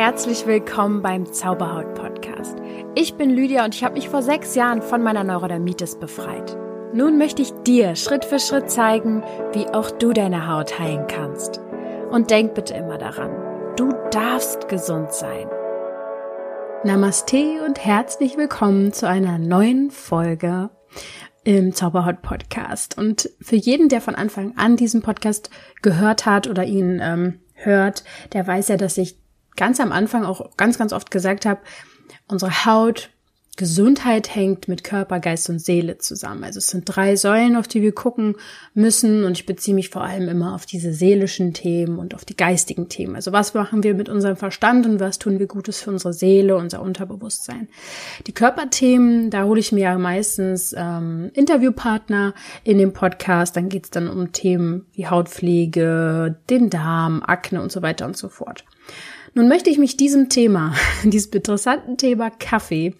herzlich willkommen beim Zauberhaut Podcast. Ich bin Lydia und ich habe mich vor sechs Jahren von meiner Neurodermitis befreit. Nun möchte ich dir Schritt für Schritt zeigen, wie auch du deine Haut heilen kannst. Und denk bitte immer daran, du darfst gesund sein. Namaste und herzlich willkommen zu einer neuen Folge im Zauberhaut Podcast. Und für jeden, der von Anfang an diesen Podcast gehört hat oder ihn ähm, hört, der weiß ja, dass ich ganz am Anfang auch ganz, ganz oft gesagt habe, unsere Haut, Gesundheit hängt mit Körper, Geist und Seele zusammen. Also es sind drei Säulen, auf die wir gucken müssen und ich beziehe mich vor allem immer auf diese seelischen Themen und auf die geistigen Themen. Also was machen wir mit unserem Verstand und was tun wir Gutes für unsere Seele, unser Unterbewusstsein. Die Körperthemen, da hole ich mir ja meistens ähm, Interviewpartner in dem Podcast. Dann geht es dann um Themen wie Hautpflege, den Darm, Akne und so weiter und so fort. Nun möchte ich mich diesem Thema, diesem interessanten Thema Kaffee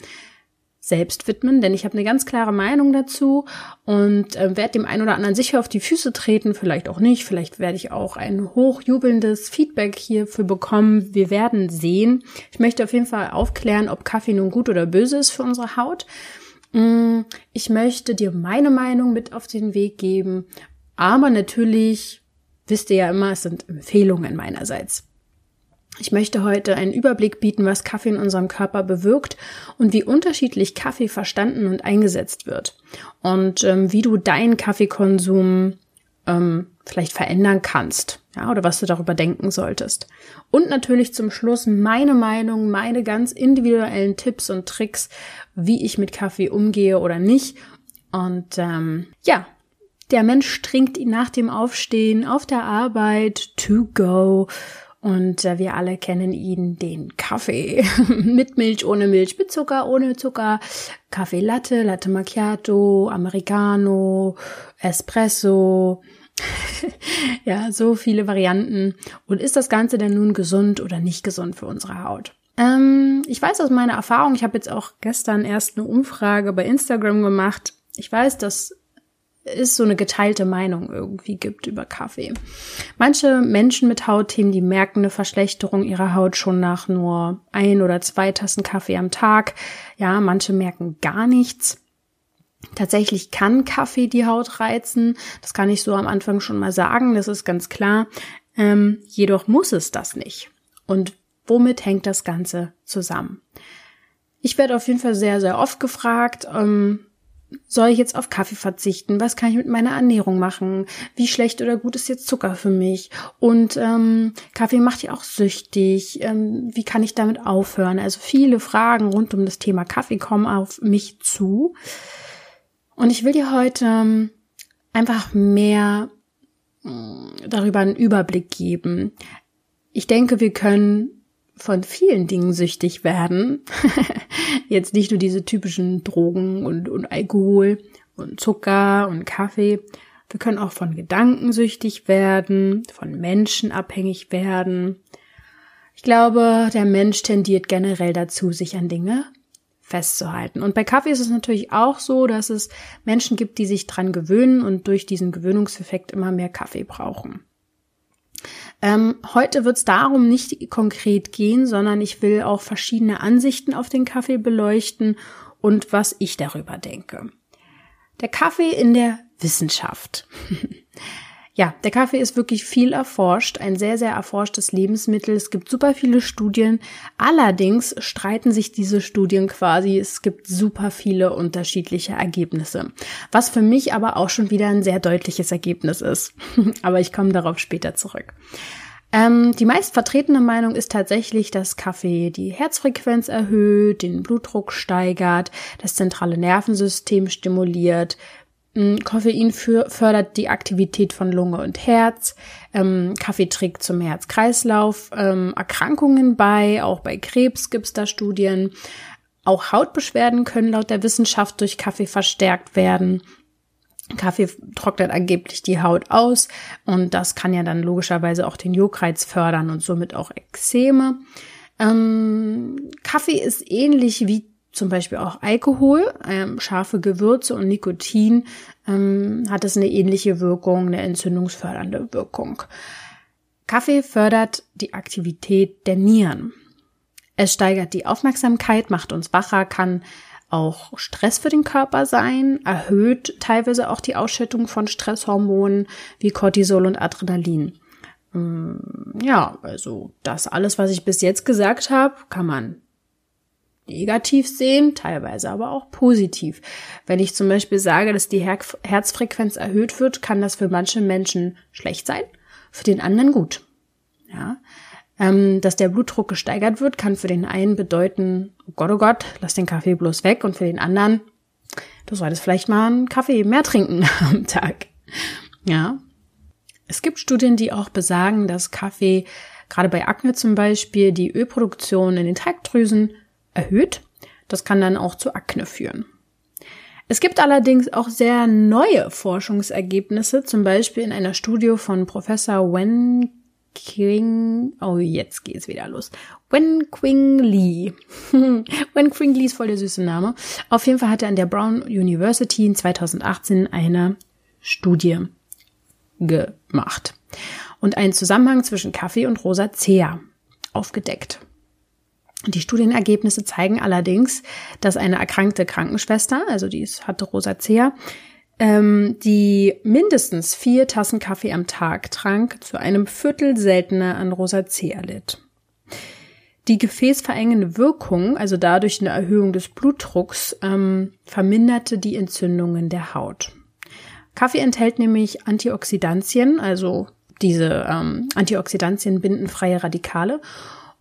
selbst widmen, denn ich habe eine ganz klare Meinung dazu und äh, werde dem einen oder anderen sicher auf die Füße treten, vielleicht auch nicht, vielleicht werde ich auch ein hochjubelndes Feedback hierfür bekommen. Wir werden sehen. Ich möchte auf jeden Fall aufklären, ob Kaffee nun gut oder böse ist für unsere Haut. Mm, ich möchte dir meine Meinung mit auf den Weg geben, aber natürlich wisst ihr ja immer, es sind Empfehlungen meinerseits. Ich möchte heute einen Überblick bieten, was Kaffee in unserem Körper bewirkt und wie unterschiedlich Kaffee verstanden und eingesetzt wird. Und ähm, wie du deinen Kaffeekonsum ähm, vielleicht verändern kannst. Ja, oder was du darüber denken solltest. Und natürlich zum Schluss meine Meinung, meine ganz individuellen Tipps und Tricks, wie ich mit Kaffee umgehe oder nicht. Und ähm, ja, der Mensch trinkt ihn nach dem Aufstehen auf der Arbeit to go und äh, wir alle kennen ihn, den Kaffee. mit Milch, ohne Milch, mit Zucker, ohne Zucker. Kaffee Latte, Latte Macchiato, Americano, Espresso. ja, so viele Varianten. Und ist das Ganze denn nun gesund oder nicht gesund für unsere Haut? Ähm, ich weiß aus meiner Erfahrung, ich habe jetzt auch gestern erst eine Umfrage bei Instagram gemacht. Ich weiß, dass es so eine geteilte Meinung irgendwie gibt über Kaffee. Manche Menschen mit Hautthemen, die merken eine Verschlechterung ihrer Haut schon nach nur ein oder zwei Tassen Kaffee am Tag. Ja, manche merken gar nichts. Tatsächlich kann Kaffee die Haut reizen. Das kann ich so am Anfang schon mal sagen. Das ist ganz klar. Ähm, jedoch muss es das nicht. Und womit hängt das Ganze zusammen? Ich werde auf jeden Fall sehr, sehr oft gefragt, ähm, soll ich jetzt auf Kaffee verzichten? Was kann ich mit meiner Ernährung machen? Wie schlecht oder gut ist jetzt Zucker für mich? Und ähm, Kaffee macht ja auch süchtig. Ähm, wie kann ich damit aufhören? Also viele Fragen rund um das Thema Kaffee kommen auf mich zu. Und ich will dir heute ähm, einfach mehr äh, darüber einen Überblick geben. Ich denke, wir können von vielen Dingen süchtig werden. Jetzt nicht nur diese typischen Drogen und, und Alkohol und Zucker und Kaffee. Wir können auch von Gedanken süchtig werden, von Menschen abhängig werden. Ich glaube, der Mensch tendiert generell dazu, sich an Dinge festzuhalten. Und bei Kaffee ist es natürlich auch so, dass es Menschen gibt, die sich dran gewöhnen und durch diesen Gewöhnungseffekt immer mehr Kaffee brauchen. Ähm, heute wird es darum nicht konkret gehen, sondern ich will auch verschiedene Ansichten auf den Kaffee beleuchten und was ich darüber denke. Der Kaffee in der Wissenschaft. ja, der Kaffee ist wirklich viel erforscht, ein sehr, sehr erforschtes Lebensmittel. Es gibt super viele Studien. Allerdings streiten sich diese Studien quasi. Es gibt super viele unterschiedliche Ergebnisse. Was für mich aber auch schon wieder ein sehr deutliches Ergebnis ist. aber ich komme darauf später zurück. Ähm, die meist vertretene Meinung ist tatsächlich, dass Kaffee die Herzfrequenz erhöht, den Blutdruck steigert, das zentrale Nervensystem stimuliert, Koffein für, fördert die Aktivität von Lunge und Herz. Ähm, Kaffee trägt zum Herz-Kreislauf ähm, Erkrankungen bei. Auch bei Krebs gibt es da Studien. Auch Hautbeschwerden können laut der Wissenschaft durch Kaffee verstärkt werden. Kaffee trocknet angeblich die Haut aus und das kann ja dann logischerweise auch den Juckreiz fördern und somit auch Ekzeme. Ähm, Kaffee ist ähnlich wie zum Beispiel auch Alkohol, ähm, scharfe Gewürze und Nikotin ähm, hat es eine ähnliche Wirkung, eine entzündungsfördernde Wirkung. Kaffee fördert die Aktivität der Nieren. Es steigert die Aufmerksamkeit, macht uns wacher, kann auch Stress für den Körper sein, erhöht teilweise auch die Ausschüttung von Stresshormonen wie Cortisol und Adrenalin. Mm, ja, also das alles, was ich bis jetzt gesagt habe, kann man negativ sehen, teilweise aber auch positiv. Wenn ich zum Beispiel sage, dass die Her Herzfrequenz erhöht wird, kann das für manche Menschen schlecht sein, für den anderen gut. Ja, ähm, dass der Blutdruck gesteigert wird, kann für den einen bedeuten, oh Gott, oh Gott, lass den Kaffee bloß weg, und für den anderen, du solltest vielleicht mal einen Kaffee mehr trinken am Tag. Ja, es gibt Studien, die auch besagen, dass Kaffee gerade bei Akne zum Beispiel die Ölproduktion in den Teigdrüsen erhöht. Das kann dann auch zu Akne führen. Es gibt allerdings auch sehr neue Forschungsergebnisse, zum Beispiel in einer Studie von Professor Wen Qing, oh, jetzt geht's wieder los. Wen Qing Lee. Wen Qing Lee ist voll der süße Name. Auf jeden Fall hat er an der Brown University in 2018 eine Studie gemacht und einen Zusammenhang zwischen Kaffee und Rosacea aufgedeckt. Die Studienergebnisse zeigen allerdings, dass eine erkrankte Krankenschwester, also die hatte Rosacea, ähm, die mindestens vier Tassen Kaffee am Tag trank, zu einem Viertel seltener an Rosacea litt. Die gefäßverengende Wirkung, also dadurch eine Erhöhung des Blutdrucks, ähm, verminderte die Entzündungen der Haut. Kaffee enthält nämlich Antioxidantien, also diese ähm, Antioxidantien binden freie Radikale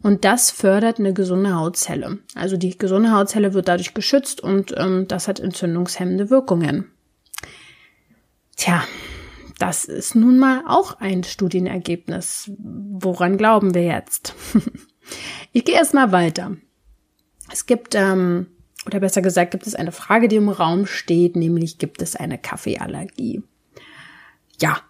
und das fördert eine gesunde Hautzelle. Also die gesunde Hautzelle wird dadurch geschützt und ähm, das hat entzündungshemmende Wirkungen. Tja, das ist nun mal auch ein Studienergebnis. Woran glauben wir jetzt? ich gehe erstmal weiter. Es gibt ähm, oder besser gesagt, gibt es eine Frage, die im Raum steht, nämlich gibt es eine Kaffeeallergie? Ja,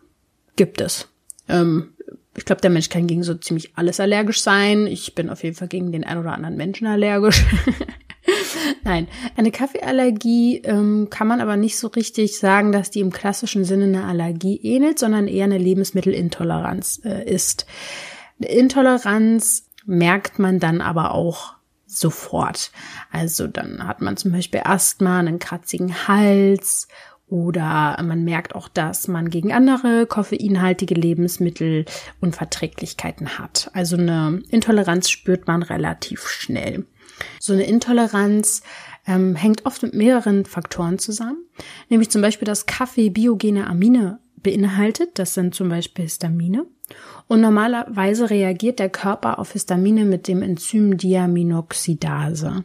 gibt es. Ähm, ich glaube, der Mensch kann gegen so ziemlich alles allergisch sein. Ich bin auf jeden Fall gegen den ein oder anderen Menschen allergisch. Nein, eine Kaffeeallergie ähm, kann man aber nicht so richtig sagen, dass die im klassischen Sinne eine Allergie ähnelt, sondern eher eine Lebensmittelintoleranz äh, ist. Eine Intoleranz merkt man dann aber auch sofort. Also dann hat man zum Beispiel Asthma, einen kratzigen Hals oder man merkt auch, dass man gegen andere koffeinhaltige Lebensmittel Unverträglichkeiten hat. Also eine Intoleranz spürt man relativ schnell. So eine Intoleranz ähm, hängt oft mit mehreren Faktoren zusammen, nämlich zum Beispiel, dass Kaffee biogene Amine beinhaltet. Das sind zum Beispiel Histamine. Und normalerweise reagiert der Körper auf Histamine mit dem Enzym Diaminoxidase.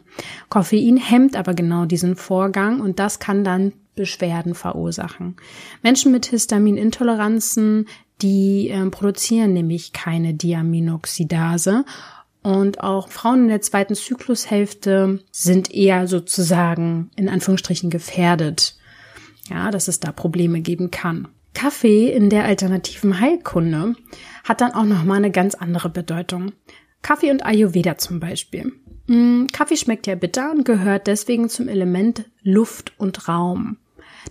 Koffein hemmt aber genau diesen Vorgang und das kann dann Beschwerden verursachen. Menschen mit Histaminintoleranzen, die äh, produzieren nämlich keine Diaminoxidase und auch Frauen in der zweiten Zyklushälfte sind eher sozusagen in Anführungsstrichen gefährdet. Ja, dass es da Probleme geben kann. Kaffee in der alternativen Heilkunde hat dann auch nochmal eine ganz andere Bedeutung. Kaffee und Ayurveda zum Beispiel. Mm, Kaffee schmeckt ja bitter und gehört deswegen zum Element Luft und Raum.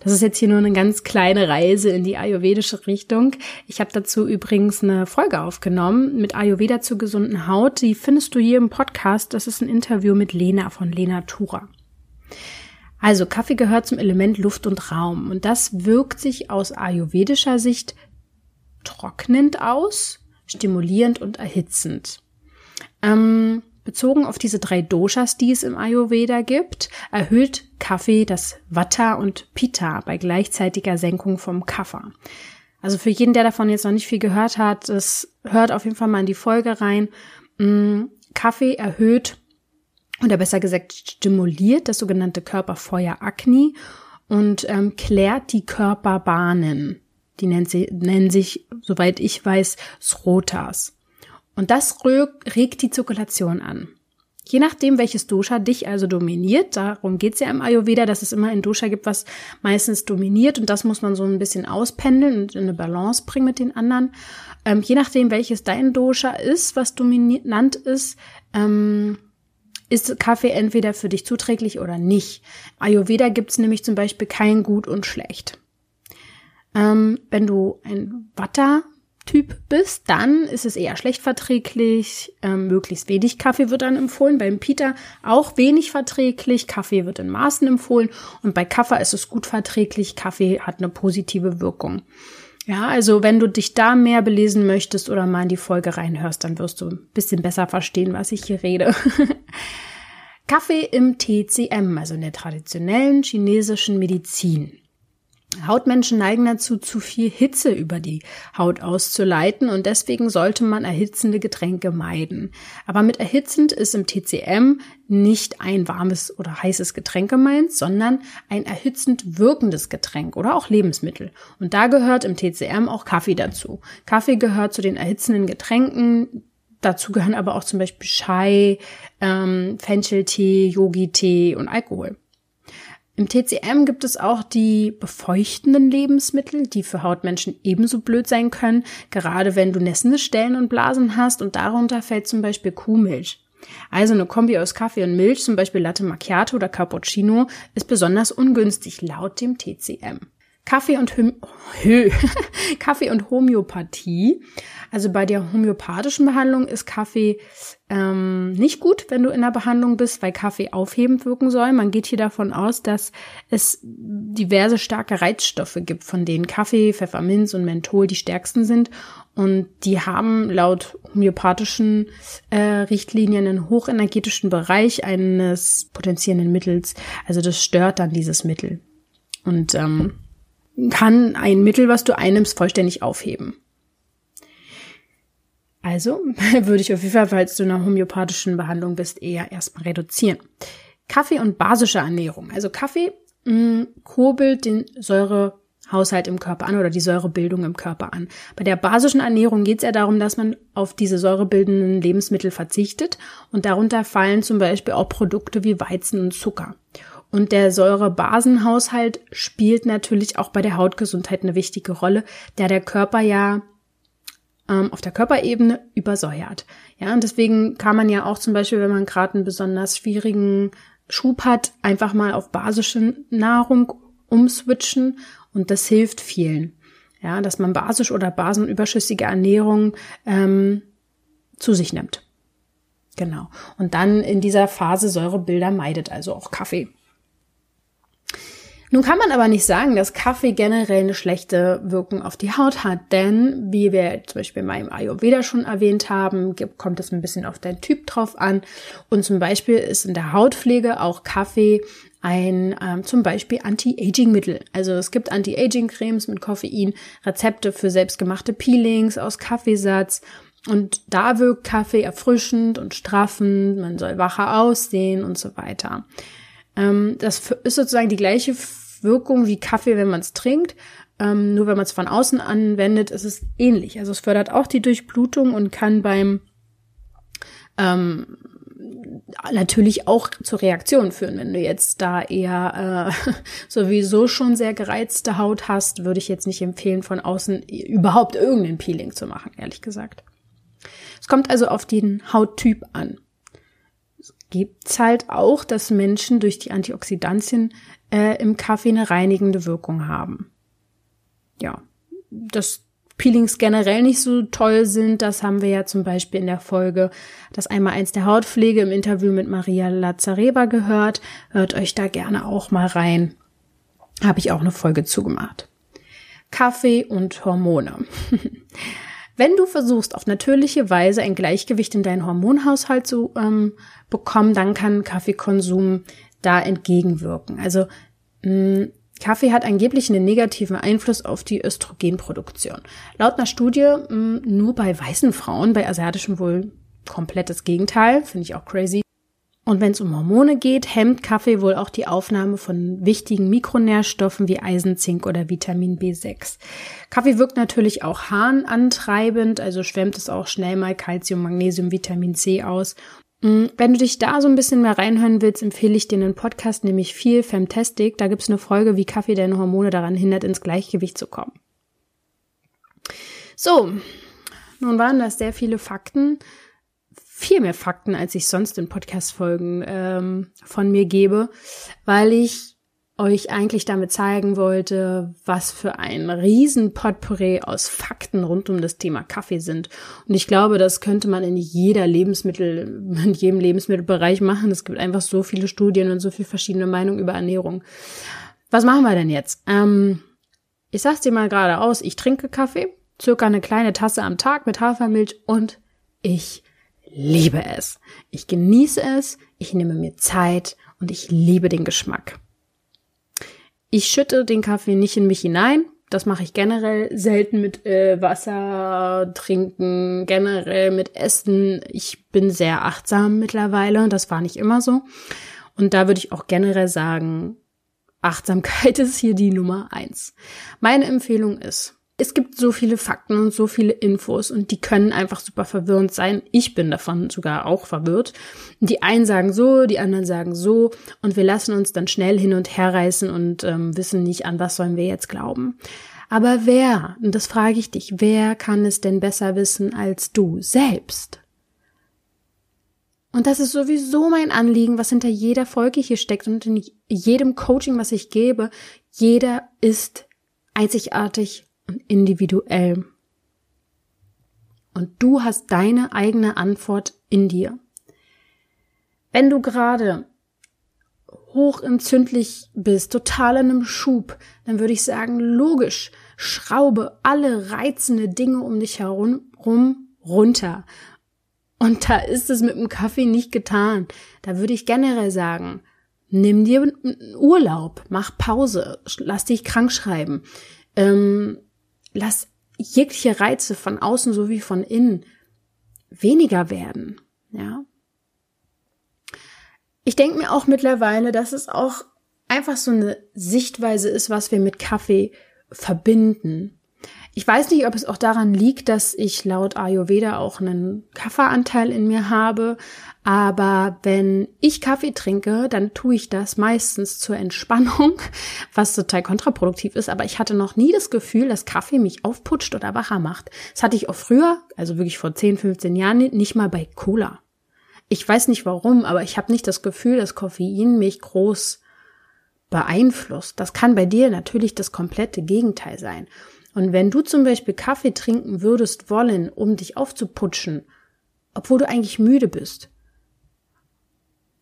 Das ist jetzt hier nur eine ganz kleine Reise in die ayurvedische Richtung. Ich habe dazu übrigens eine Folge aufgenommen mit Ayurveda zur gesunden Haut. Die findest du hier im Podcast. Das ist ein Interview mit Lena von Lena Tura. Also Kaffee gehört zum Element Luft und Raum und das wirkt sich aus ayurvedischer Sicht trocknend aus, stimulierend und erhitzend. Ähm, bezogen auf diese drei Doshas, die es im Ayurveda gibt, erhöht Kaffee das Vata und Pitta bei gleichzeitiger Senkung vom Kapha. Also für jeden, der davon jetzt noch nicht viel gehört hat, es hört auf jeden Fall mal in die Folge rein. Mm, Kaffee erhöht oder besser gesagt stimuliert das sogenannte Körperfeuer Agni und ähm, klärt die Körperbahnen. Die nennen, sie, nennen sich, soweit ich weiß, Srotas. Und das regt die Zirkulation an. Je nachdem, welches Dosha dich also dominiert, darum geht's ja im Ayurveda, dass es immer ein Dosha gibt, was meistens dominiert und das muss man so ein bisschen auspendeln und in eine Balance bringen mit den anderen. Ähm, je nachdem, welches dein Dosha ist, was dominant ist, ähm, ist Kaffee entweder für dich zuträglich oder nicht. Ayurveda gibt's nämlich zum Beispiel kein Gut und Schlecht. Ähm, wenn du ein Vata Typ bist, dann ist es eher schlecht verträglich. Ähm, möglichst wenig Kaffee wird dann empfohlen. Beim Peter auch wenig verträglich. Kaffee wird in Maßen empfohlen. Und bei Kaffee ist es gut verträglich. Kaffee hat eine positive Wirkung. Ja, also wenn du dich da mehr belesen möchtest oder mal in die Folge reinhörst, dann wirst du ein bisschen besser verstehen, was ich hier rede. Kaffee im TCM, also in der traditionellen chinesischen Medizin. Hautmenschen neigen dazu, zu viel Hitze über die Haut auszuleiten und deswegen sollte man erhitzende Getränke meiden. Aber mit erhitzend ist im TCM nicht ein warmes oder heißes Getränk gemeint, sondern ein erhitzend wirkendes Getränk oder auch Lebensmittel. Und da gehört im TCM auch Kaffee dazu. Kaffee gehört zu den erhitzenden Getränken. Dazu gehören aber auch zum Beispiel Chai, ähm, Fencheltee, Yogi-Tee und Alkohol. Im TCM gibt es auch die befeuchtenden Lebensmittel, die für Hautmenschen ebenso blöd sein können, gerade wenn du nässende Stellen und Blasen hast und darunter fällt zum Beispiel Kuhmilch. Also eine Kombi aus Kaffee und Milch, zum Beispiel Latte Macchiato oder Cappuccino, ist besonders ungünstig laut dem TCM. Kaffee und Kaffee und Homöopathie. Also bei der homöopathischen Behandlung ist Kaffee ähm, nicht gut, wenn du in der Behandlung bist, weil Kaffee aufhebend wirken soll. Man geht hier davon aus, dass es diverse starke Reizstoffe gibt, von denen Kaffee, Pfefferminz und Menthol die stärksten sind. Und die haben laut homöopathischen äh, Richtlinien einen hochenergetischen Bereich eines potenzierenden Mittels. Also das stört dann dieses Mittel. Und ähm, kann ein Mittel, was du einnimmst, vollständig aufheben. Also würde ich auf jeden Fall, falls du in einer homöopathischen Behandlung bist, eher erstmal reduzieren. Kaffee und basische Ernährung. Also Kaffee mh, mm, kurbelt den Säurehaushalt im Körper an oder die Säurebildung im Körper an. Bei der basischen Ernährung geht es ja darum, dass man auf diese säurebildenden Lebensmittel verzichtet und darunter fallen zum Beispiel auch Produkte wie Weizen und Zucker. Und der Säurebasenhaushalt spielt natürlich auch bei der Hautgesundheit eine wichtige Rolle, da der Körper ja ähm, auf der Körperebene übersäuert. Ja, und deswegen kann man ja auch zum Beispiel, wenn man gerade einen besonders schwierigen Schub hat, einfach mal auf basische Nahrung umswitchen und das hilft vielen. Ja, dass man basisch oder basenüberschüssige Ernährung ähm, zu sich nimmt. Genau. Und dann in dieser Phase Säurebilder meidet, also auch Kaffee. Nun kann man aber nicht sagen, dass Kaffee generell eine schlechte Wirkung auf die Haut hat, denn wie wir zum Beispiel mal im Ayurveda schon erwähnt haben, kommt es ein bisschen auf deinen Typ drauf an. Und zum Beispiel ist in der Hautpflege auch Kaffee ein ähm, zum Beispiel Anti-Aging-Mittel. Also es gibt Anti-Aging-Cremes mit Koffein, Rezepte für selbstgemachte Peelings aus Kaffeesatz. Und da wirkt Kaffee erfrischend und straffend, man soll wacher aussehen und so weiter. Ähm, das ist sozusagen die gleiche Wirkung wie Kaffee, wenn man es trinkt. Ähm, nur wenn man es von außen anwendet, ist es ähnlich. Also es fördert auch die Durchblutung und kann beim ähm, natürlich auch zur Reaktion führen. Wenn du jetzt da eher äh, sowieso schon sehr gereizte Haut hast, würde ich jetzt nicht empfehlen, von außen überhaupt irgendein Peeling zu machen, ehrlich gesagt. Es kommt also auf den Hauttyp an. Es gibt halt auch, dass Menschen durch die Antioxidantien äh, im Kaffee eine reinigende Wirkung haben. Ja, dass Peelings generell nicht so toll sind, das haben wir ja zum Beispiel in der Folge das einmal eins der Hautpflege im Interview mit Maria Lazareva gehört. Hört euch da gerne auch mal rein. Habe ich auch eine Folge zugemacht. Kaffee und Hormone. Wenn du versuchst, auf natürliche Weise ein Gleichgewicht in deinen Hormonhaushalt zu ähm, bekommen, dann kann Kaffeekonsum da entgegenwirken. Also Kaffee hat angeblich einen negativen Einfluss auf die Östrogenproduktion. Laut einer Studie mh, nur bei weißen Frauen, bei asiatischen wohl komplettes Gegenteil, finde ich auch crazy. Und wenn es um Hormone geht, hemmt Kaffee wohl auch die Aufnahme von wichtigen Mikronährstoffen wie Eisen, Zink oder Vitamin B6. Kaffee wirkt natürlich auch harnantreibend, also schwemmt es auch schnell mal Calcium, Magnesium, Vitamin C aus Mm, wenn du dich da so ein bisschen mehr reinhören willst, empfehle ich dir einen Podcast, nämlich viel Femtastic. Da gibt's eine Folge, wie Kaffee deine Hormone daran hindert, ins Gleichgewicht zu kommen. So, nun waren das sehr viele Fakten. Viel mehr Fakten, als ich sonst in Podcast-Folgen ähm, von mir gebe, weil ich euch eigentlich damit zeigen wollte, was für ein riesen Potpourri aus Fakten rund um das Thema Kaffee sind. Und ich glaube, das könnte man in jeder Lebensmittel, in jedem Lebensmittelbereich machen. Es gibt einfach so viele Studien und so viele verschiedene Meinungen über Ernährung. Was machen wir denn jetzt? Ähm, ich sag's dir mal gerade aus, ich trinke Kaffee, circa eine kleine Tasse am Tag mit Hafermilch und ich liebe es. Ich genieße es, ich nehme mir Zeit und ich liebe den Geschmack. Ich schütte den Kaffee nicht in mich hinein. Das mache ich generell selten mit äh, Wasser trinken, generell mit Essen. Ich bin sehr achtsam mittlerweile. Das war nicht immer so. Und da würde ich auch generell sagen, Achtsamkeit ist hier die Nummer eins. Meine Empfehlung ist, es gibt so viele Fakten und so viele Infos und die können einfach super verwirrend sein. Ich bin davon sogar auch verwirrt. Die einen sagen so, die anderen sagen so und wir lassen uns dann schnell hin und her reißen und ähm, wissen nicht, an was sollen wir jetzt glauben. Aber wer, und das frage ich dich, wer kann es denn besser wissen als du selbst? Und das ist sowieso mein Anliegen, was hinter jeder Folge hier steckt und in jedem Coaching, was ich gebe. Jeder ist einzigartig und individuell. Und du hast deine eigene Antwort in dir. Wenn du gerade hochentzündlich bist, total in einem Schub, dann würde ich sagen, logisch, schraube alle reizende Dinge um dich herum runter. Und da ist es mit dem Kaffee nicht getan. Da würde ich generell sagen, nimm dir Urlaub, mach Pause, lass dich krank schreiben. Ähm, lass jegliche Reize von außen sowie von innen weniger werden, ja. Ich denke mir auch mittlerweile, dass es auch einfach so eine Sichtweise ist, was wir mit Kaffee verbinden. Ich weiß nicht, ob es auch daran liegt, dass ich laut Ayurveda auch einen Kaffeeanteil in mir habe, aber wenn ich Kaffee trinke, dann tue ich das meistens zur Entspannung, was total kontraproduktiv ist, aber ich hatte noch nie das Gefühl, dass Kaffee mich aufputscht oder wacher macht. Das hatte ich auch früher, also wirklich vor 10, 15 Jahren, nicht mal bei Cola. Ich weiß nicht warum, aber ich habe nicht das Gefühl, dass Koffein mich groß beeinflusst. Das kann bei dir natürlich das komplette Gegenteil sein. Und wenn du zum Beispiel Kaffee trinken würdest wollen, um dich aufzuputschen, obwohl du eigentlich müde bist,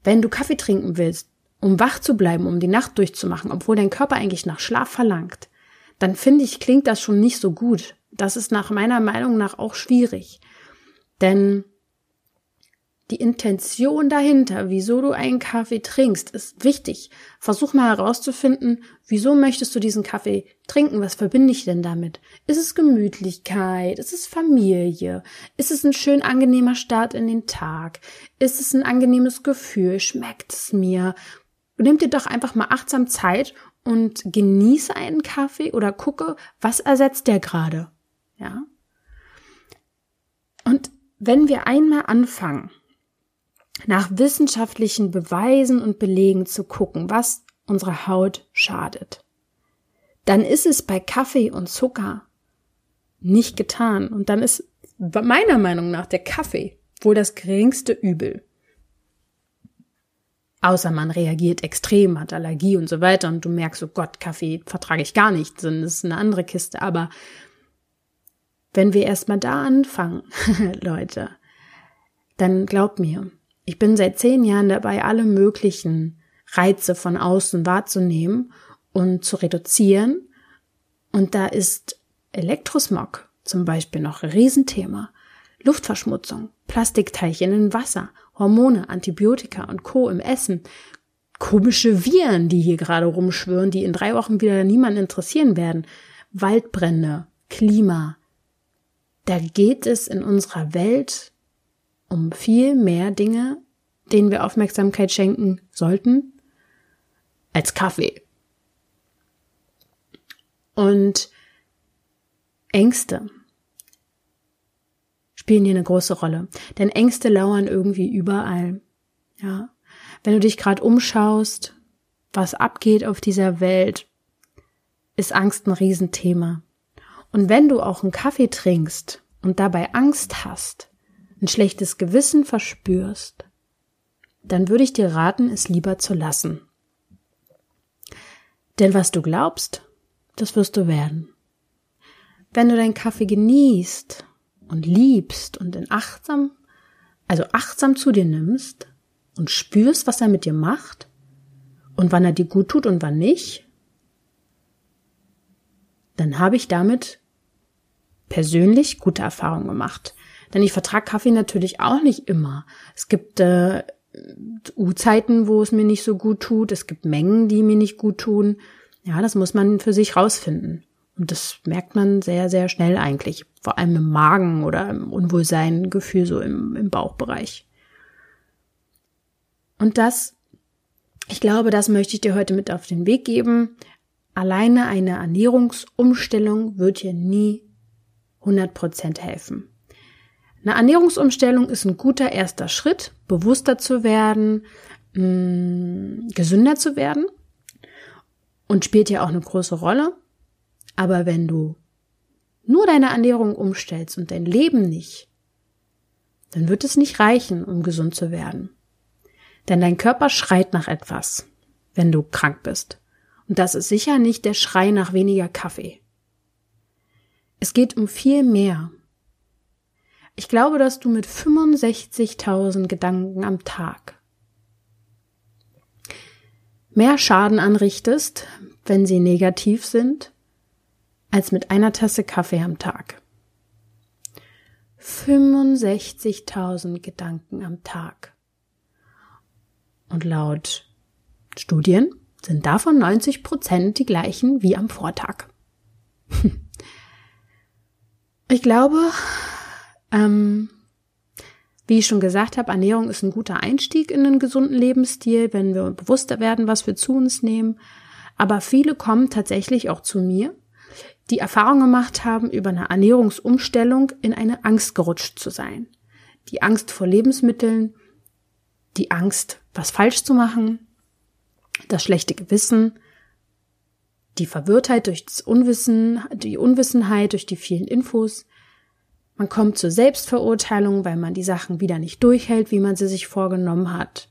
wenn du Kaffee trinken willst, um wach zu bleiben, um die Nacht durchzumachen, obwohl dein Körper eigentlich nach Schlaf verlangt, dann finde ich, klingt das schon nicht so gut. Das ist nach meiner Meinung nach auch schwierig. Denn die Intention dahinter, wieso du einen Kaffee trinkst, ist wichtig. Versuch mal herauszufinden, wieso möchtest du diesen Kaffee trinken? Was verbinde ich denn damit? Ist es Gemütlichkeit? Ist es Familie? Ist es ein schön angenehmer Start in den Tag? Ist es ein angenehmes Gefühl? Schmeckt es mir? Nimm dir doch einfach mal achtsam Zeit und genieße einen Kaffee oder gucke, was ersetzt der gerade? Ja? Und wenn wir einmal anfangen, nach wissenschaftlichen Beweisen und Belegen zu gucken, was unserer Haut schadet. Dann ist es bei Kaffee und Zucker nicht getan. Und dann ist meiner Meinung nach der Kaffee wohl das geringste Übel. Außer man reagiert extrem, hat Allergie und so weiter und du merkst, oh Gott, Kaffee vertrage ich gar nicht, das ist eine andere Kiste. Aber wenn wir erstmal da anfangen, Leute, dann glaubt mir, ich bin seit zehn Jahren dabei, alle möglichen Reize von außen wahrzunehmen und zu reduzieren. Und da ist Elektrosmog zum Beispiel noch ein Riesenthema. Luftverschmutzung, Plastikteilchen im Wasser, Hormone, Antibiotika und Co. im Essen, komische Viren, die hier gerade rumschwören, die in drei Wochen wieder niemanden interessieren werden, Waldbrände, Klima. Da geht es in unserer Welt um viel mehr Dinge, denen wir Aufmerksamkeit schenken sollten, als Kaffee. Und Ängste spielen hier eine große Rolle. Denn Ängste lauern irgendwie überall. Ja. Wenn du dich gerade umschaust, was abgeht auf dieser Welt, ist Angst ein Riesenthema. Und wenn du auch einen Kaffee trinkst und dabei Angst hast, ein schlechtes Gewissen verspürst, dann würde ich dir raten, es lieber zu lassen. Denn was du glaubst, das wirst du werden. Wenn du deinen Kaffee genießt und liebst und in achtsam, also achtsam zu dir nimmst und spürst, was er mit dir macht und wann er dir gut tut und wann nicht, dann habe ich damit persönlich gute Erfahrungen gemacht. Denn ich vertrage Kaffee natürlich auch nicht immer. Es gibt äh, U-Zeiten, wo es mir nicht so gut tut. Es gibt Mengen, die mir nicht gut tun. Ja, das muss man für sich rausfinden. Und das merkt man sehr, sehr schnell eigentlich. Vor allem im Magen oder im Unwohlsein-Gefühl so im, im Bauchbereich. Und das, ich glaube, das möchte ich dir heute mit auf den Weg geben. Alleine eine Ernährungsumstellung wird dir nie 100% helfen. Eine Ernährungsumstellung ist ein guter erster Schritt, bewusster zu werden, mh, mm, gesünder zu werden und spielt ja auch eine große Rolle. Aber wenn du nur deine Ernährung umstellst und dein Leben nicht, dann wird es nicht reichen, um gesund zu werden. Denn dein Körper schreit nach etwas, wenn du krank bist. Und das ist sicher nicht der Schrei nach weniger Kaffee. Es geht um viel mehr. Ich glaube, dass du mit 65.000 Gedanken am Tag mehr Schaden anrichtest, wenn sie negativ sind, als mit einer Tasse Kaffee am Tag. 65.000 Gedanken am Tag. Und laut Studien sind davon 90 Prozent die gleichen wie am Vortag. Ich glaube, ähm, wie ich schon gesagt habe, Ernährung ist ein guter Einstieg in einen gesunden Lebensstil, wenn wir bewusster werden, was wir zu uns nehmen. Aber viele kommen tatsächlich auch zu mir, die Erfahrung gemacht haben, über eine Ernährungsumstellung in eine Angst gerutscht zu sein. Die Angst vor Lebensmitteln, die Angst, was falsch zu machen, das schlechte Gewissen, die Verwirrtheit durch das Unwissen, die Unwissenheit durch die vielen Infos. Man kommt zur Selbstverurteilung, weil man die Sachen wieder nicht durchhält, wie man sie sich vorgenommen hat.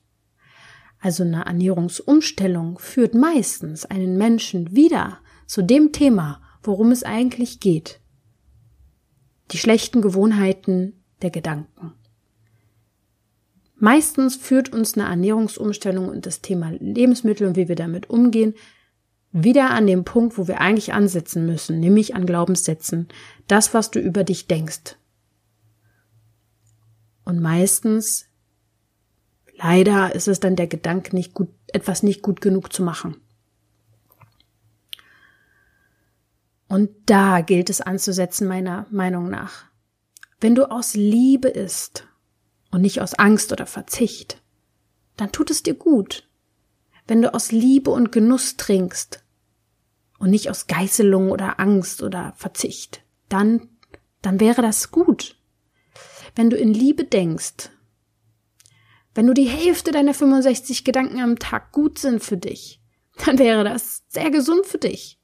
Also eine Ernährungsumstellung führt meistens einen Menschen wieder zu dem Thema, worum es eigentlich geht. Die schlechten Gewohnheiten der Gedanken. Meistens führt uns eine Ernährungsumstellung und das Thema Lebensmittel und wie wir damit umgehen wieder an dem Punkt, wo wir eigentlich ansetzen müssen, nämlich an Glaubenssätzen, das, was du über dich denkst. Und meistens, leider, ist es dann der Gedanke, nicht gut, etwas nicht gut genug zu machen. Und da gilt es anzusetzen, meiner Meinung nach. Wenn du aus Liebe isst und nicht aus Angst oder Verzicht, dann tut es dir gut. Wenn du aus Liebe und Genuss trinkst und nicht aus Geißelung oder Angst oder Verzicht, dann, dann wäre das gut. Wenn du in Liebe denkst, wenn du die Hälfte deiner 65 Gedanken am Tag gut sind für dich, dann wäre das sehr gesund für dich.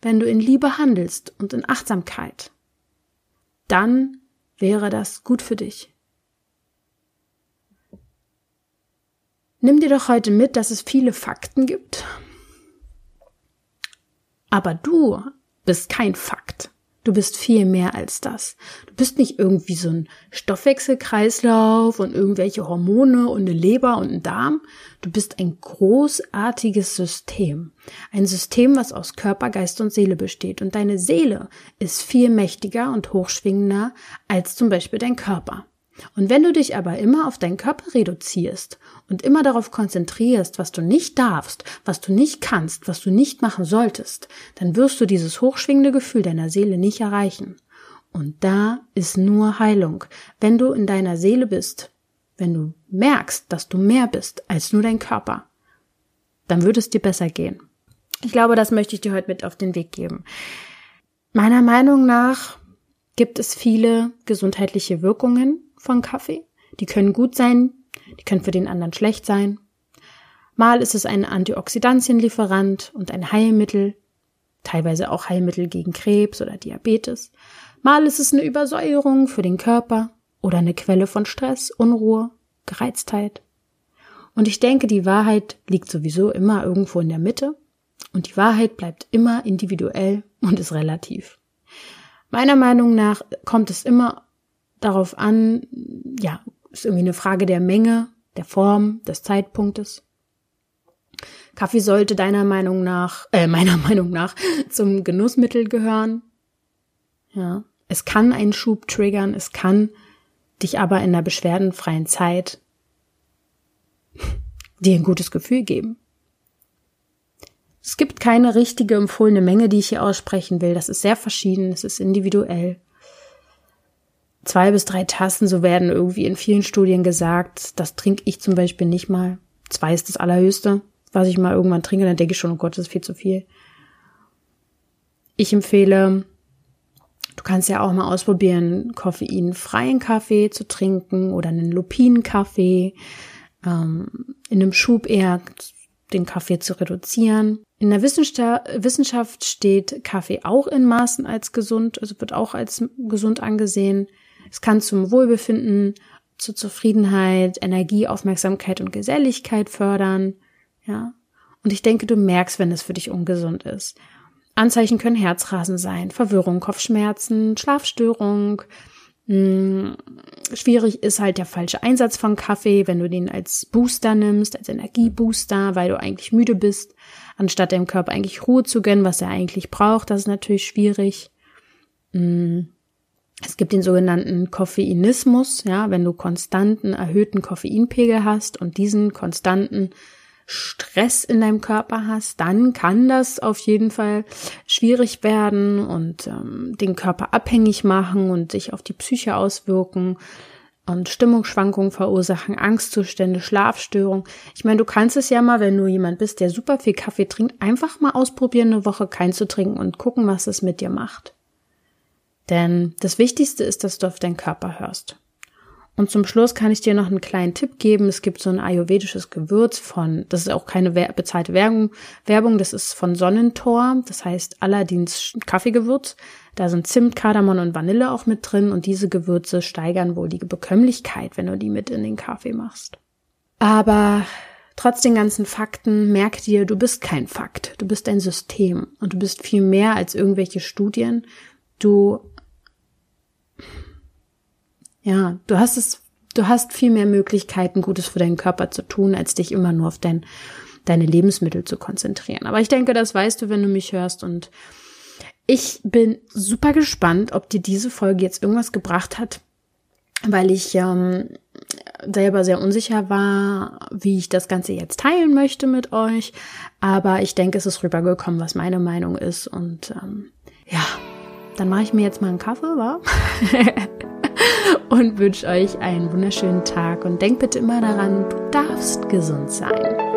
Wenn du in Liebe handelst und in Achtsamkeit, dann wäre das gut für dich. Nimm dir doch heute mit, dass es viele Fakten gibt. Aber du bist kein Fakt. Du bist viel mehr als das. Du bist nicht irgendwie so ein Stoffwechselkreislauf und irgendwelche Hormone und eine Leber und ein Darm. Du bist ein großartiges System. Ein System, was aus Körper, Geist und Seele besteht. Und deine Seele ist viel mächtiger und hochschwingender als zum Beispiel dein Körper. Und wenn du dich aber immer auf deinen Körper reduzierst und immer darauf konzentrierst, was du nicht darfst, was du nicht kannst, was du nicht machen solltest, dann wirst du dieses hochschwingende Gefühl deiner Seele nicht erreichen. Und da ist nur Heilung. Wenn du in deiner Seele bist, wenn du merkst, dass du mehr bist als nur dein Körper, dann würde es dir besser gehen. Ich glaube, das möchte ich dir heute mit auf den Weg geben. Meiner Meinung nach gibt es viele gesundheitliche Wirkungen von Kaffee. Die können gut sein, die können für den anderen schlecht sein. Mal ist es ein Antioxidantienlieferant und ein Heilmittel, teilweise auch Heilmittel gegen Krebs oder Diabetes. Mal ist es eine Übersäuerung für den Körper oder eine Quelle von Stress, Unruhe, Gereiztheit. Und ich denke, die Wahrheit liegt sowieso immer irgendwo in der Mitte. Und die Wahrheit bleibt immer individuell und ist relativ. Meiner Meinung nach kommt es immer darauf an, ja, ist irgendwie eine Frage der Menge, der Form, des Zeitpunktes. Kaffee sollte deiner Meinung nach, äh, meiner Meinung nach zum Genussmittel gehören. Ja, es kann einen Schub triggern, es kann dich aber in einer beschwerdenfreien Zeit dir ein gutes Gefühl geben. Es gibt keine richtige empfohlene Menge, die ich hier aussprechen will. Das ist sehr verschieden, es ist individuell. Zwei bis drei Tassen, so werden irgendwie in vielen Studien gesagt. Das trinke ich zum Beispiel nicht mal. Zwei ist das Allerhöchste, was ich mal irgendwann trinke. Dann denke ich schon, oh Gott, das ist viel zu viel. Ich empfehle, du kannst ja auch mal ausprobieren, koffeinfreien Kaffee zu trinken oder einen Lupinenkaffee. Ähm, in einem Schub eher den Kaffee zu reduzieren. In der Wissenschaft steht Kaffee auch in Maßen als gesund, also wird auch als gesund angesehen. Es kann zum Wohlbefinden, zur Zufriedenheit, Energie, Aufmerksamkeit und Geselligkeit fördern. Ja. Und ich denke, du merkst, wenn es für dich ungesund ist. Anzeichen können Herzrasen sein, Verwirrung, Kopfschmerzen, Schlafstörung, hm, schwierig ist halt der falsche Einsatz von Kaffee, wenn du den als Booster nimmst, als Energiebooster, weil du eigentlich müde bist, anstatt deinem Körper eigentlich Ruhe zu gönnen, was er eigentlich braucht. Das ist natürlich schwierig. Hm, es gibt den sogenannten Koffeinismus, ja, wenn du konstanten erhöhten Koffeinpegel hast und diesen konstanten Stress in deinem Körper hast, dann kann das auf jeden Fall schwierig werden und ähm, den Körper abhängig machen und sich auf die Psyche auswirken und Stimmungsschwankungen verursachen, Angstzustände, Schlafstörungen. Ich meine, du kannst es ja mal, wenn du jemand bist, der super viel Kaffee trinkt, einfach mal ausprobieren, eine Woche kein zu trinken und gucken, was es mit dir macht. Denn das Wichtigste ist, dass du auf deinen Körper hörst. Und zum Schluss kann ich dir noch einen kleinen Tipp geben. Es gibt so ein ayurvedisches Gewürz von, das ist auch keine bezahlte Werbung, Werbung, das ist von Sonnentor, das heißt Aladins Kaffeegewürz. Da sind Zimt, Kardamom und Vanille auch mit drin und diese Gewürze steigern wohl die Bekömmlichkeit, wenn du die mit in den Kaffee machst. Aber trotz den ganzen Fakten, merk dir, du bist kein Fakt, du bist ein System und du bist viel mehr als irgendwelche Studien. Du ja, du hast es, du hast viel mehr Möglichkeiten, Gutes für deinen Körper zu tun, als dich immer nur auf dein, deine Lebensmittel zu konzentrieren. Aber ich denke, das weißt du, wenn du mich hörst und ich bin super gespannt, ob dir diese Folge jetzt irgendwas gebracht hat, weil ich ähm, selber sehr unsicher war, wie ich das Ganze jetzt teilen möchte mit euch. Aber ich denke, es ist rübergekommen, was meine Meinung ist. Und ähm, ja, dann mache ich mir jetzt mal einen Kaffee, wa? und wünsche euch einen wunderschönen Tag und denkt bitte immer daran, du darfst gesund sein.